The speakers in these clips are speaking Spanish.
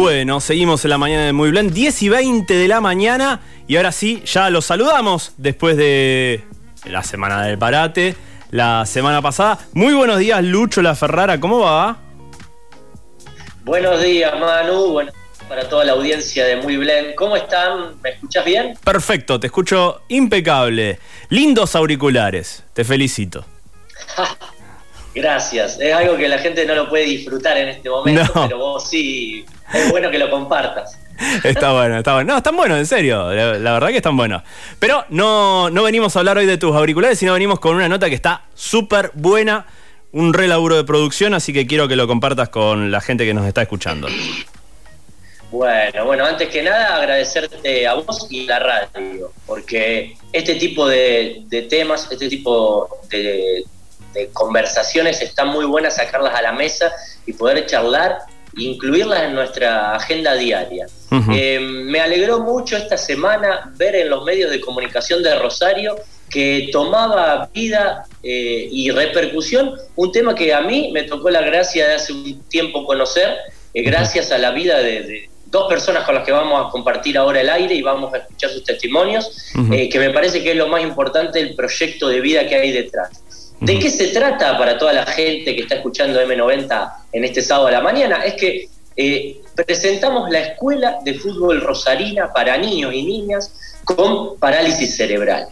Bueno, seguimos en la mañana de Muy Blend, 10 y 20 de la mañana. Y ahora sí, ya los saludamos después de la semana del parate, la semana pasada. Muy buenos días, Lucho La Ferrara, ¿cómo va? Buenos días, Manu. Bueno, para toda la audiencia de Muy Blend. ¿Cómo están? ¿Me escuchas bien? Perfecto, te escucho impecable. Lindos auriculares, te felicito. Gracias. Es algo que la gente no lo puede disfrutar en este momento, pero vos sí. Es bueno que lo compartas. Está bueno, está bueno. No, están buenos, en serio. La, verdad que están buenos. Pero no, no venimos a hablar hoy de tus auriculares, sino venimos con una nota que está súper buena. Un re laburo de producción, así que quiero que lo compartas con la gente que nos está escuchando. Bueno, bueno, antes que nada agradecerte a vos y a la radio, porque este tipo de temas, este tipo de, de conversaciones están muy buenas sacarlas a la mesa y poder charlar incluirlas en nuestra agenda diaria. Eh, me alegró mucho esta semana ver en los medios de comunicación de Rosario que tomaba vida eh, y repercusión un tema que a mí me tocó la gracia de hace un tiempo conocer, eh, gracias a la vida de, dos personas con las que vamos a compartir ahora el aire y vamos a escuchar sus testimonios, que me parece que es lo más importante el proyecto de vida que hay detrás. ¿De qué se trata para toda la gente que está escuchando M90 en este sábado a la mañana? Es que eh, presentamos la Escuela de Fútbol Rosarina para niños y niñas con parálisis cerebral.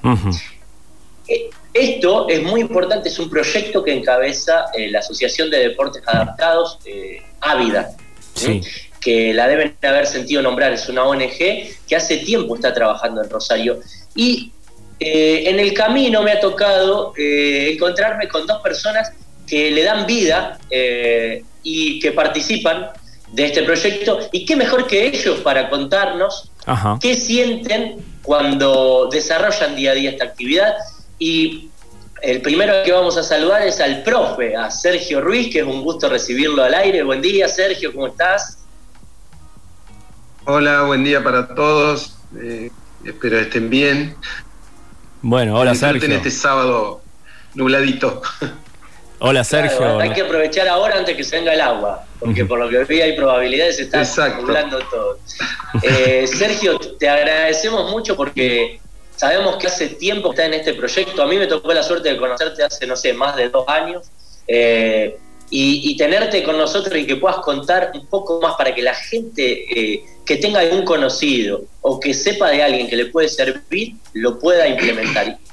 Eh, esto es muy importante, es un proyecto que encabeza eh, la Asociación de Deportes Adaptados, Ávida, que la deben haber sentido nombrar, es una ONG que hace tiempo está trabajando en Rosario. Y eh, en el camino me ha tocado eh, encontrarme con dos personas que le dan vida eh, y que participan de este proyecto. Y qué mejor que ellos para contarnos qué sienten cuando desarrollan día a día esta actividad. Y el primero que vamos a saludar es al profe, a Sergio Ruiz, que es un gusto recibirlo al aire. Buen día, Sergio, ¿cómo estás? Hola, buen día para todos. espero estén bien. Bueno, hola Sergio. En este sábado nubladito. Hola Sergio. hay que aprovechar ahora antes que se venga el agua, porque por lo que vi hay probabilidades de estar nublando todo. Eh, Sergio, te agradecemos mucho porque sabemos que hace tiempo que estás en este proyecto. A mí me tocó la suerte de conocerte hace, no sé, más de dos años. Eh, y, tenerte con nosotros y que puedas contar un poco más para que la gente eh, que tenga algún conocido o que sepa de alguien que le puede servir, lo pueda implementar.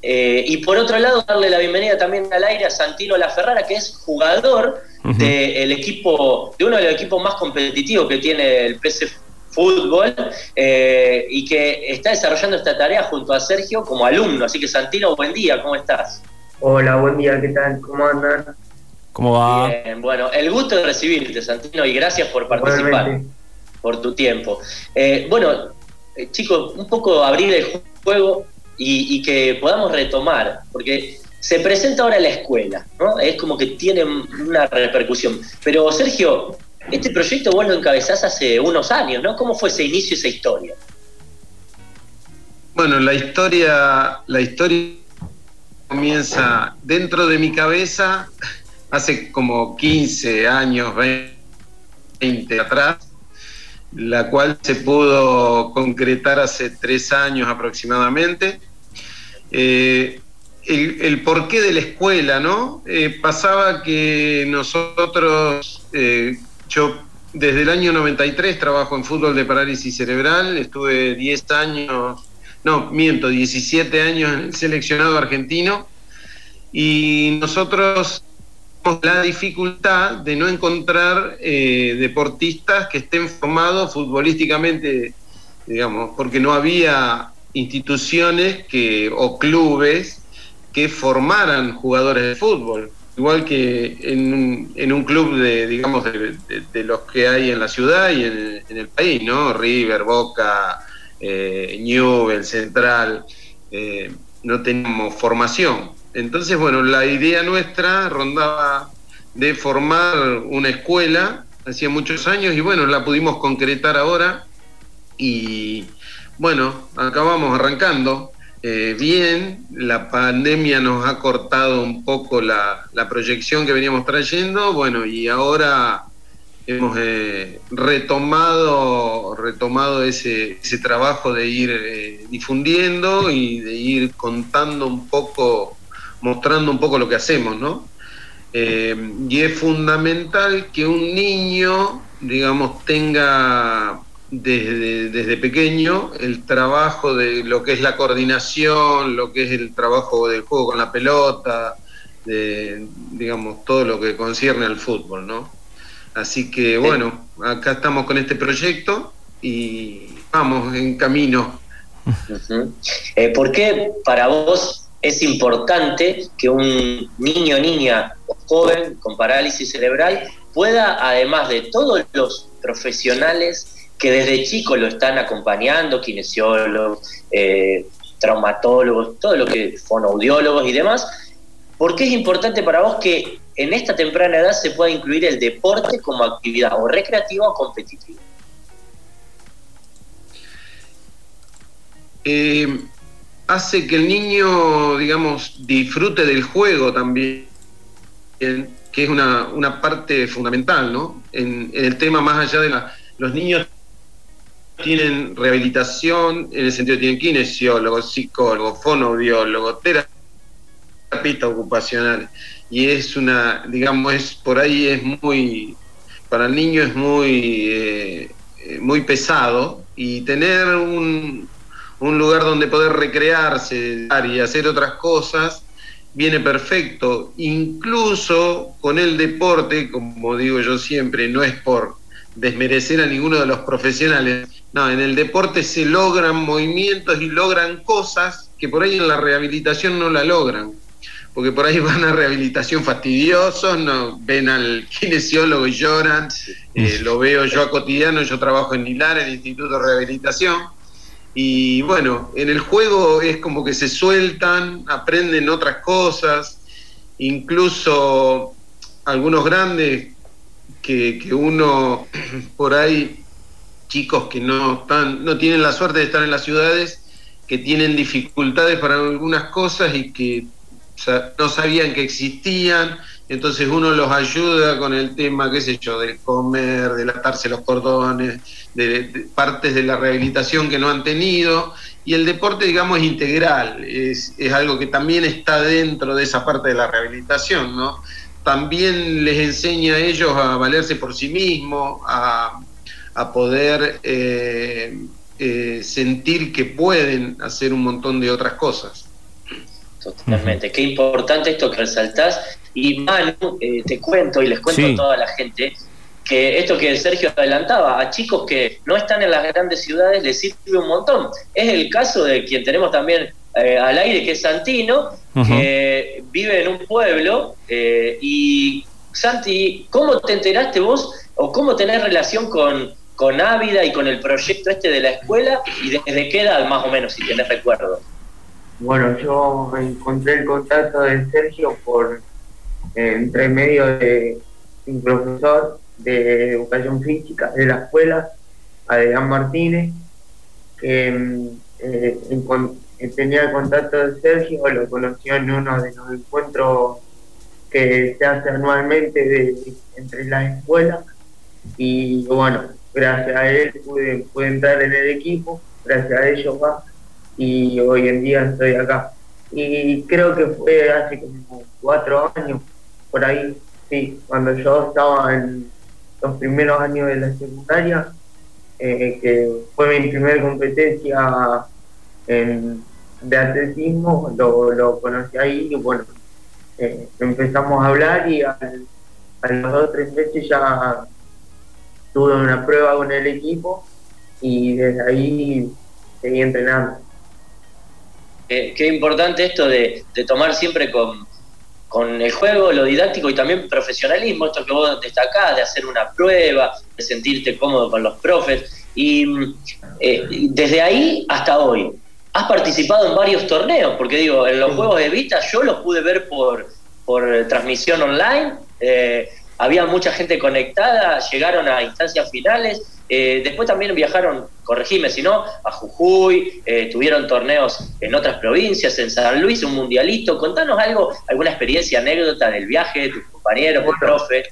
Eh, y por otro lado, darle la bienvenida también al aire a Santino La Ferrara, que es jugador del equipo, de uno de los equipos más competitivos que tiene el PC Fútbol eh, y que está desarrollando esta tarea junto a Sergio como alumno. Así que Santino, buen día, ¿cómo estás? Hola, buen día, ¿qué tal? ¿Cómo andan? ¿Cómo va? Bien, bueno, el gusto de recibirte, Santino, y gracias por participar, por tu tiempo. Eh, bueno, eh, chicos, un poco abrir el juego y, que podamos retomar, porque se presenta ahora la escuela, ¿no? Es como que tiene una repercusión. Pero, Sergio, este proyecto vos lo encabezás hace unos años, ¿no? ¿Cómo fue ese inicio, esa historia? Bueno, la historia, la historia comienza dentro de mi cabeza hace como 15 años, 20 atrás, la cual se pudo concretar hace tres años aproximadamente. Eh, el, porqué de la escuela, ¿no? Eh, pasaba que nosotros, eh, yo desde el año 93 trabajo en fútbol de parálisis cerebral, estuve 10 años, no, miento, 17 años en el seleccionado argentino y nosotros la dificultad de no encontrar eh, deportistas que estén formados futbolísticamente, digamos, porque no había instituciones que, o clubes que formaran jugadores de fútbol. Igual que en, un club de, digamos, de, los que hay en la ciudad y en, el país, ¿no? River, Boca, eh, Newell, Central, eh, no tenemos formación. Entonces, bueno, la idea nuestra rondaba de formar una escuela, hacía muchos años, y bueno, la pudimos concretar ahora. Y bueno, acabamos arrancando. Eh, bien, la pandemia nos ha cortado un poco la, proyección que veníamos trayendo, bueno, y ahora hemos eh, retomado, retomado ese, ese, trabajo de ir eh, difundiendo y de ir contando un poco, mostrando un poco lo que hacemos, ¿no? Eh, y es fundamental que un niño, digamos, tenga desde, desde, pequeño el trabajo de lo que es la coordinación, lo que es el trabajo del juego con la pelota, de, digamos, todo lo que concierne al fútbol, ¿no? Así que bueno, acá estamos con este proyecto y vamos en camino. Eh, ¿Por qué para vos es importante que un niño, niña o joven con parálisis cerebral pueda, además de todos los profesionales que desde chico lo están acompañando, kinesiólogos, eh, traumatólogos, todo lo que, fonoaudiólogos y demás, ¿por qué es importante para vos que en esta temprana edad se pueda incluir el deporte como actividad o recreativa o competitiva? Eh, hace que el niño, digamos, disfrute del juego también, que es una, parte fundamental, ¿no? En, el tema más allá de la, los niños tienen rehabilitación, en el sentido de tienen kinesiólogo, psicólogo, fonoaudiólogo, terapeuta ocupacional y es una, digamos, es por ahí es muy, para el niño es muy, eh, muy pesado y tener un, un lugar donde poder recrearse y hacer otras cosas viene perfecto, incluso con el deporte, como digo yo siempre, no es por desmerecer a ninguno de los profesionales, no, en el deporte se logran movimientos y logran cosas que por ahí en la rehabilitación no la logran porque por ahí van a rehabilitación fastidiosos, no, ven al kinesiólogo y lloran, eh, lo veo yo a cotidiano, yo trabajo en Nilar, en el Instituto de Rehabilitación, y bueno, en el juego es como que se sueltan, aprenden otras cosas, incluso algunos grandes que, que uno por ahí, chicos que no, están, no tienen la suerte de estar en las ciudades, que tienen dificultades para algunas cosas y que no sabían que existían, entonces uno los ayuda con el tema, qué sé yo, del comer, de atarse los cordones, de, partes de la rehabilitación que no han tenido, y el deporte, digamos, es integral, es, algo que también está dentro de esa parte de la rehabilitación, ¿no? También les enseña a ellos a valerse por sí mismos, a, poder eh, eh, sentir que pueden hacer un montón de otras cosas. Totalmente. Qué importante esto que resaltás. Y Manu, eh, te cuento y les cuento a toda la gente que esto que Sergio adelantaba, a chicos que no están en las grandes ciudades les sirve un montón. Es el caso de quien tenemos también eh, al aire, que es Santino, que vive en un pueblo. Eh, y Santi, ¿cómo te enteraste vos o cómo tenés relación con, con Ávida y con el proyecto este de la escuela y desde qué edad más o menos, si tenés recuerdo? Bueno, yo encontré el contacto de Sergio por entre medio de un profesor de educación física de la escuela, Adrián Martínez, que mm, eh, tenía el contacto de Sergio, lo conoció en uno de los encuentros que se hace anualmente entre las escuelas y bueno, gracias a él pude, pude entrar en el equipo, gracias a ellos va y hoy en día estoy acá. Y creo que fue hace como cuatro años, por ahí, sí, cuando yo estaba en los primeros años de la secundaria, eh, que fue mi primera competencia de atletismo, lo, conocí ahí y bueno, eh, empezamos a hablar y a los dos o tres meses ya tuve una prueba con el equipo y desde ahí seguí entrenando. Qué, importante esto de, tomar siempre con, el juego, lo didáctico y también profesionalismo, esto que vos destacás, de hacer una prueba, de sentirte cómodo con los profes. Y eh, desde ahí hasta hoy, has participado en varios torneos, porque digo, en los juegos de Vita yo los pude ver por, por transmisión online, eh, había mucha gente conectada, llegaron a instancias finales eh, después también viajaron, corregime si no, a Jujuy, eh, tuvieron torneos en otras provincias, en San Luis, un mundialito. Contanos algo, alguna experiencia, anécdota del viaje, de tus compañeros, tu profe.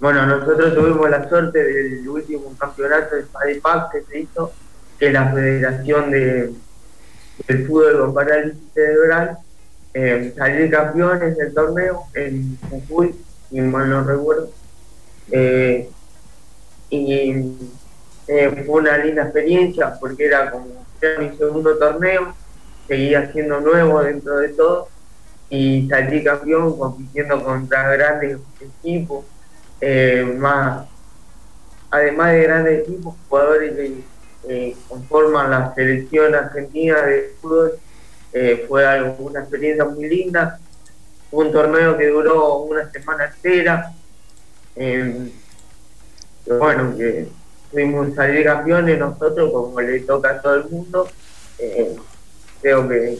bueno, nosotros tuvimos la suerte del último campeonato de FADEPAC que se hizo, que la Federación de, del Fútbol con Parálisis Cerebral, eh, salir campeones del torneo en Jujuy, y mal no recuerdo. Eh, y eh, fue una linda experiencia porque era como era mi segundo torneo, seguía siendo nuevo dentro de todo y salí campeón compitiendo contra grandes equipos, eh, más además de grandes equipos, jugadores que conforman la selección argentina de fútbol, fue algo, una experiencia muy linda, un torneo que duró una semana entera, bueno, que fuimos salir campeones nosotros como le toca a todo el mundo, creo que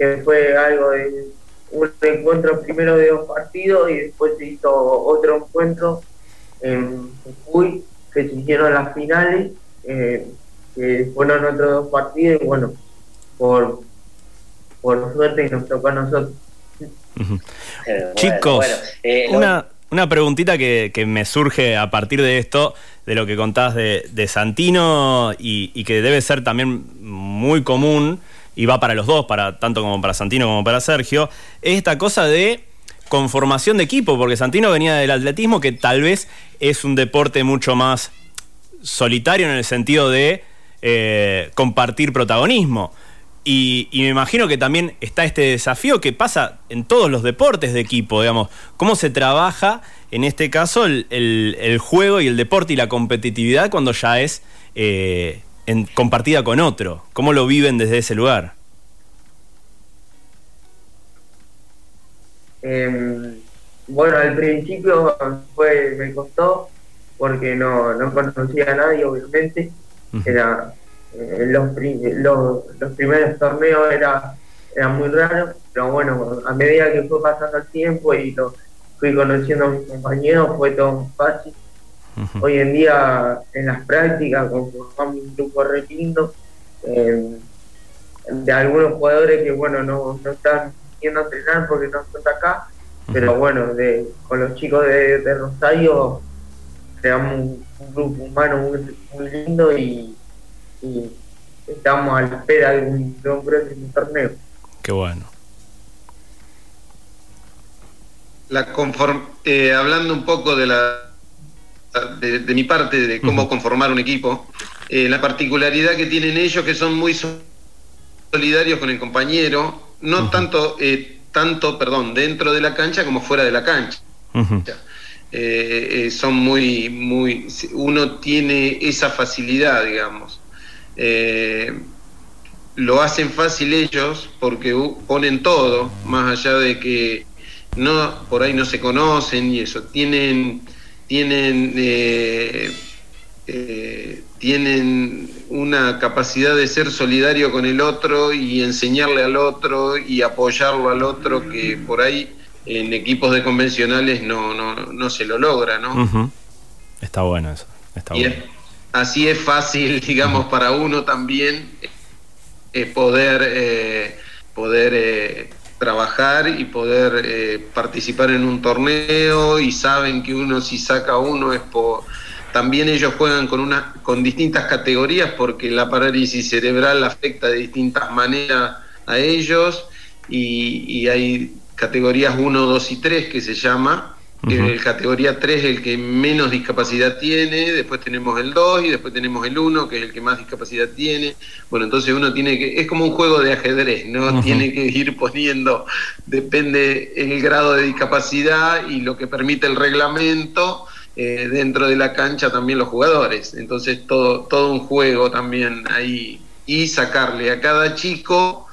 que fue algo de un encuentro primero de dos partidos y después se hizo otro encuentro en Jujuy que se hicieron las finales, eh, que fueron otros dos partidos y bueno, por, por suerte nos tocó a nosotros. Chicos, eh, una, una preguntita que, me surge a partir de esto, de lo que contás de, Santino y, y, que debe ser también muy común y va para los dos, para, tanto como para Santino como para Sergio, es esta cosa de conformación de equipo, porque Santino venía del atletismo, que tal vez es un deporte mucho más solitario en el sentido de eh, compartir protagonismo. Y, me imagino que también está este desafío que pasa en todos los deportes de equipo, digamos, cómo se trabaja en este caso el, juego y el deporte y la competitividad cuando ya es eh, compartida con otro? ¿Cómo lo viven desde ese lugar? Em, bueno, al principio fue, me costó porque no, conocía a nadie, obviamente. Era eh, los, los, primeros torneos era, era muy raro, pero bueno, a medida que fue pasando el tiempo y lo fui conociendo a mis compañeros, fue todo más fácil. Hoy en día en las prácticas conformamos un grupo re lindo eh, de algunos jugadores que bueno no, no están yendo a entrenar porque no están acá, pero bueno, de, con los chicos de, Rosario creamos un, grupo humano muy, lindo y, estamos a la espera de un, de un próximo torneo. Qué bueno. La eh, hablando un poco de la de, mi parte de cómo conformar un equipo, eh, la particularidad que tienen ellos que son muy solidarios con el compañero, no tanto, eh, tanto, perdón, dentro de la cancha como fuera de la cancha. Eh, son muy, muy, uno tiene esa facilidad, digamos. Lo hacen fácil ellos porque ponen todo, más allá de que no, por ahí no se conocen y eso, tienen tienen, eh, eh, tienen una capacidad de ser solidario con el otro y enseñarle al otro y apoyarlo al otro que por ahí en equipos de convencionales no, no, se lo logra, ¿no? Está bueno eso. Está así es fácil, digamos, para uno también eh, poder, poder trabajar y poder eh, participar en un torneo y saben que uno si saca uno es por también ellos juegan con una con distintas categorías porque la parálisis cerebral afecta de distintas maneras a ellos y, y hay categorías 1, 2 y 3 que se llama el categoría 3 es el que menos discapacidad tiene, después tenemos el 2 y después tenemos el 1, que es el que más discapacidad tiene. Bueno, entonces uno tiene que, es como un juego de ajedrez, ¿no? Tiene que ir poniendo, depende el grado de discapacidad y lo que permite el reglamento. Eh, dentro de la cancha también los jugadores. Entonces todo, todo un juego también ahí. Y sacarle a cada chico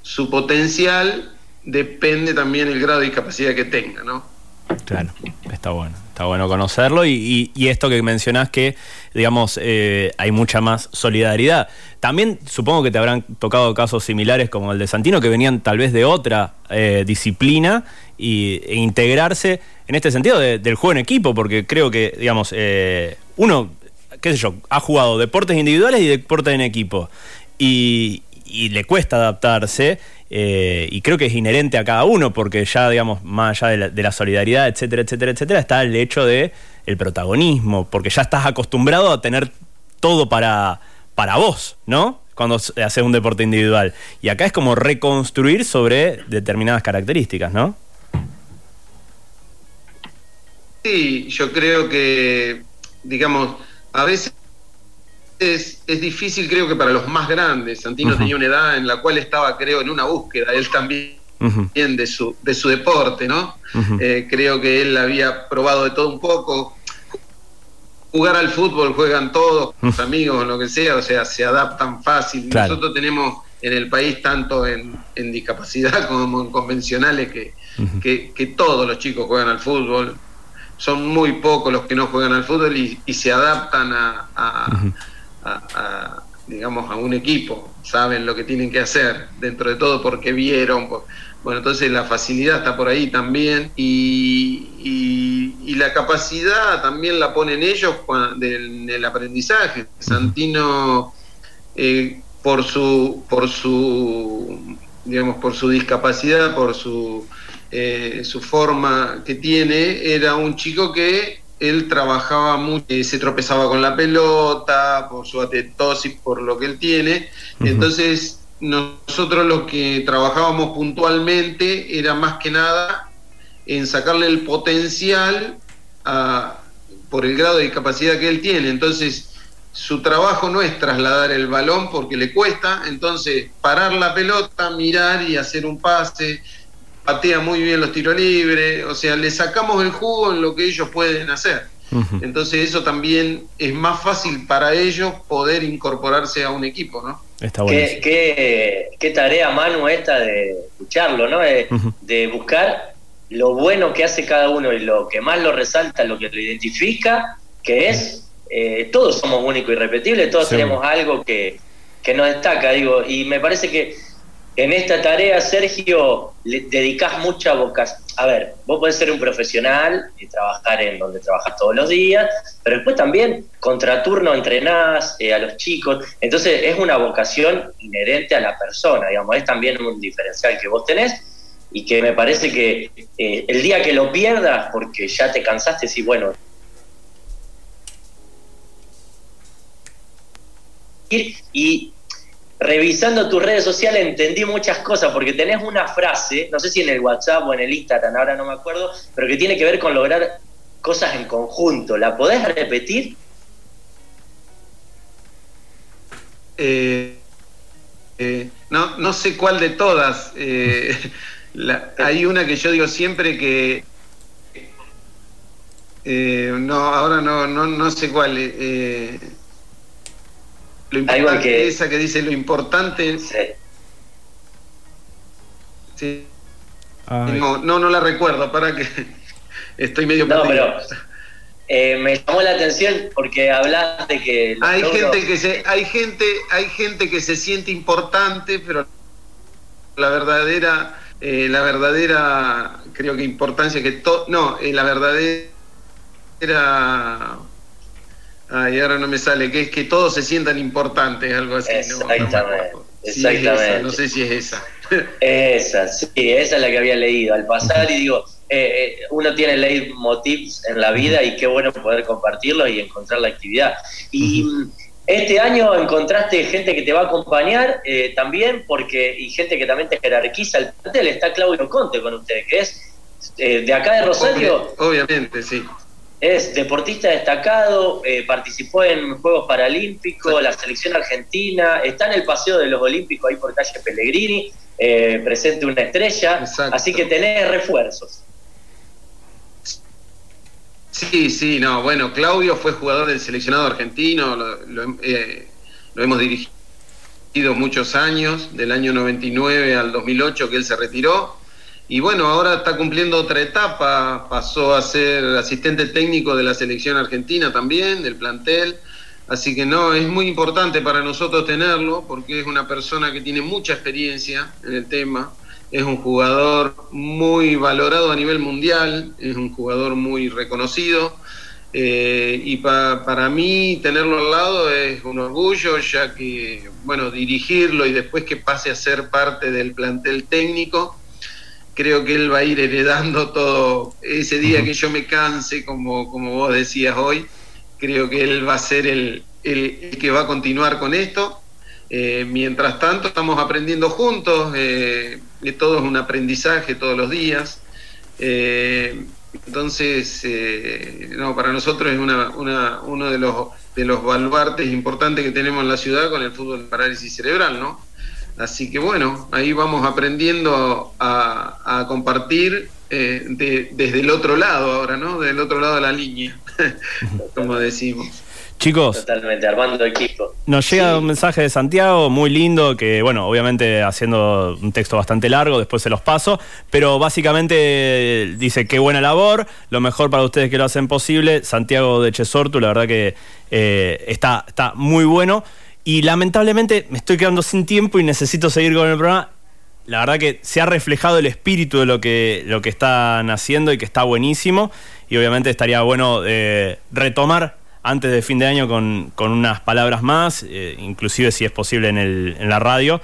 su potencial depende también el grado de discapacidad que tenga, ¿no? Claro, está bueno, está bueno conocerlo y, esto que mencionás que, digamos, eh, hay mucha más solidaridad. También supongo que te habrán tocado casos similares como el de Santino, que venían tal vez de otra eh, disciplina y, e integrarse en este sentido del juego en equipo, porque creo que, digamos, eh, uno, qué sé yo, ha jugado deportes individuales y deportes en equipo y, y le cuesta adaptarse eh, y creo que es inherente a cada uno, porque ya, digamos, más allá de la, solidaridad, etcétera, etcétera, etcétera, está el hecho de el protagonismo, porque ya estás acostumbrado a tener todo para, para vos, ¿no? Cuando haces un deporte individual. Y acá es como reconstruir sobre determinadas características, ¿no? Sí, yo creo que, digamos, a veces es, difícil, creo que para los más grandes. Santino tenía una edad en la cual estaba, creo, en una búsqueda, él también, de, su, de su deporte, ¿no? Eh, creo que él había probado de todo un poco. Jugar al fútbol juegan todos, sus amigos, lo que sea, o sea, se adaptan fácil. Nosotros tenemos en el país, tanto en, discapacidad como en convencionales, que, que todos los chicos juegan al fútbol son muy pocos los que no juegan al fútbol y, se adaptan a, digamos, a un equipo, saben lo que tienen que hacer dentro de todo porque vieron. bueno, entonces la facilidad está por ahí también y, y, la capacidad también la ponen ellos en el aprendizaje. Santino, eh, por su, por su, digamos, por su discapacidad, por su eh, su forma que tiene, era un chico que él trabajaba mucho, eh, se tropezaba con la pelota, por su atetosis, por lo que él tiene. Entonces, nosotros lo que trabajábamos puntualmente era más que nada en sacarle el potencial por el grado de discapacidad que él tiene. Entonces, su trabajo no es trasladar el balón porque le cuesta, entonces parar la pelota, mirar y hacer un pase, patea muy bien los tiros libres, o sea, le sacamos el jugo en lo que ellos pueden hacer. Entonces eso también es más fácil para ellos poder incorporarse a un equipo, ¿no? Está bueno. ¿Qué, qué, tarea, Manu, esta de escucharlo, ¿no? De, buscar lo bueno que hace cada uno y lo que más lo resalta, lo que lo identifica, que es, eh, todos somos únicos y repetibles, todos tenemos algo que, que nos destaca, digo, y me parece que en esta tarea, Sergio, le dedicas mucha vocación. A ver, vos podés ser un profesional y trabajar en donde trabajas todos los días, pero después también contraturno entrenás eh, a los chicos. Entonces es una vocación inherente a la persona, digamos, es también un diferencial que vos tenés y que me parece que eh, el día que lo pierdas, porque ya te cansaste, sí, bueno, y revisando tus redes sociales entendí muchas cosas, porque tenés una frase, no sé si en el WhatsApp o en el Instagram, ahora no me acuerdo, pero que tiene que ver con lograr cosas en conjunto. ¿La podés repetir? Eh, eh, no, no sé cuál de todas. Eh, hay una que yo digo siempre que... no, ahora no, no, no sé cuál. Lo importante, que... esa que dice lo importante. Sí. No, no, la recuerdo, para que estoy medio No, pero eh, me llamó la atención porque hablas de que hay gente que se hay gente hay gente que se siente importante, pero la verdadera eh, la verdadera creo que importancia que todo no, eh, la verdadera Ay, ahora no me sale, que es que todos se sientan importantes, algo así. Exactamente. exactamente. no sé si es esa. Esa, sí, esa es la que había leído. Al pasar y digo, eh, eh, uno tiene leitmotivs en la vida y qué bueno poder compartirlos y encontrar la actividad. Y este año encontraste gente que te va a acompañar eh, también, porque y gente que también te jerarquiza el plantel. Está Claudio Conte con ustedes, que es de acá de Rosario. obviamente, sí. Es deportista destacado, eh, participó en Juegos Paralímpicos, la selección argentina, está en el Paseo de los Olímpicos ahí por calle Pellegrini, eh, presente una estrella, así que tenés refuerzos. Sí, sí, no, bueno, Claudio fue jugador del seleccionado argentino, lo, eh, lo hemos dirigido muchos años, del año 99 al 2008 que él se retiró, y bueno, ahora está cumpliendo otra etapa, pasó a ser asistente técnico de la selección argentina también, del plantel. Así que no, es muy importante para nosotros tenerlo porque es una persona que tiene mucha experiencia en el tema, es un jugador muy valorado a nivel mundial, es un jugador muy reconocido. Eh, y para mí tenerlo al lado es un orgullo, ya que, bueno, dirigirlo y después que pase a ser parte del plantel técnico, creo que él va a ir heredando todo. Ese día que yo me canse, como, como vos decías hoy, creo que él va a ser el, el, que va a continuar con esto. Eh, mientras tanto, estamos aprendiendo juntos, eh, todo es un aprendizaje todos los días. Eh, entonces, eh, no, para nosotros es una, uno de los, de los baluartes importantes que tenemos en la ciudad con el fútbol de parálisis cerebral, ¿no? Así que bueno, ahí vamos aprendiendo a, compartir eh, desde el otro lado ahora, ¿no? Del otro lado de la línea, como decimos. Chicos. Totalmente, armando equipo. Nos llega un mensaje de Santiago muy lindo, que bueno, obviamente haciendo un texto bastante largo, después se los paso, pero básicamente dice qué buena labor, lo mejor para ustedes que lo hacen posible. Santiago de Chesortu, la verdad que eh, está, está muy bueno. Y lamentablemente me estoy quedando sin tiempo y necesito seguir con el programa. La verdad que se ha reflejado el espíritu de lo que, lo que están haciendo y que está buenísimo. Y obviamente estaría bueno eh, retomar antes de fin de año con, unas palabras más, eh, inclusive si es posible en, el, en la radio.